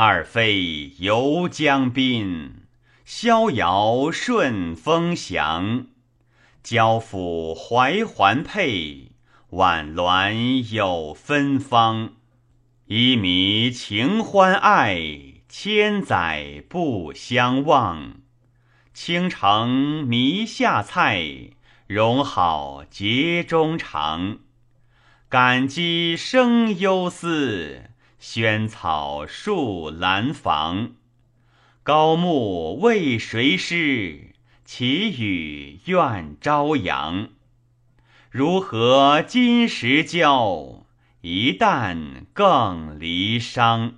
二妃游江滨，逍遥顺风翔。交府怀环佩，婉鸾有芬芳。一迷情欢爱，千载不相忘。倾城迷下菜，容好节中肠。感激生忧思，萱草树兰房。高木为谁诗？祈雨愿朝阳。如何金石交？一旦更离殇。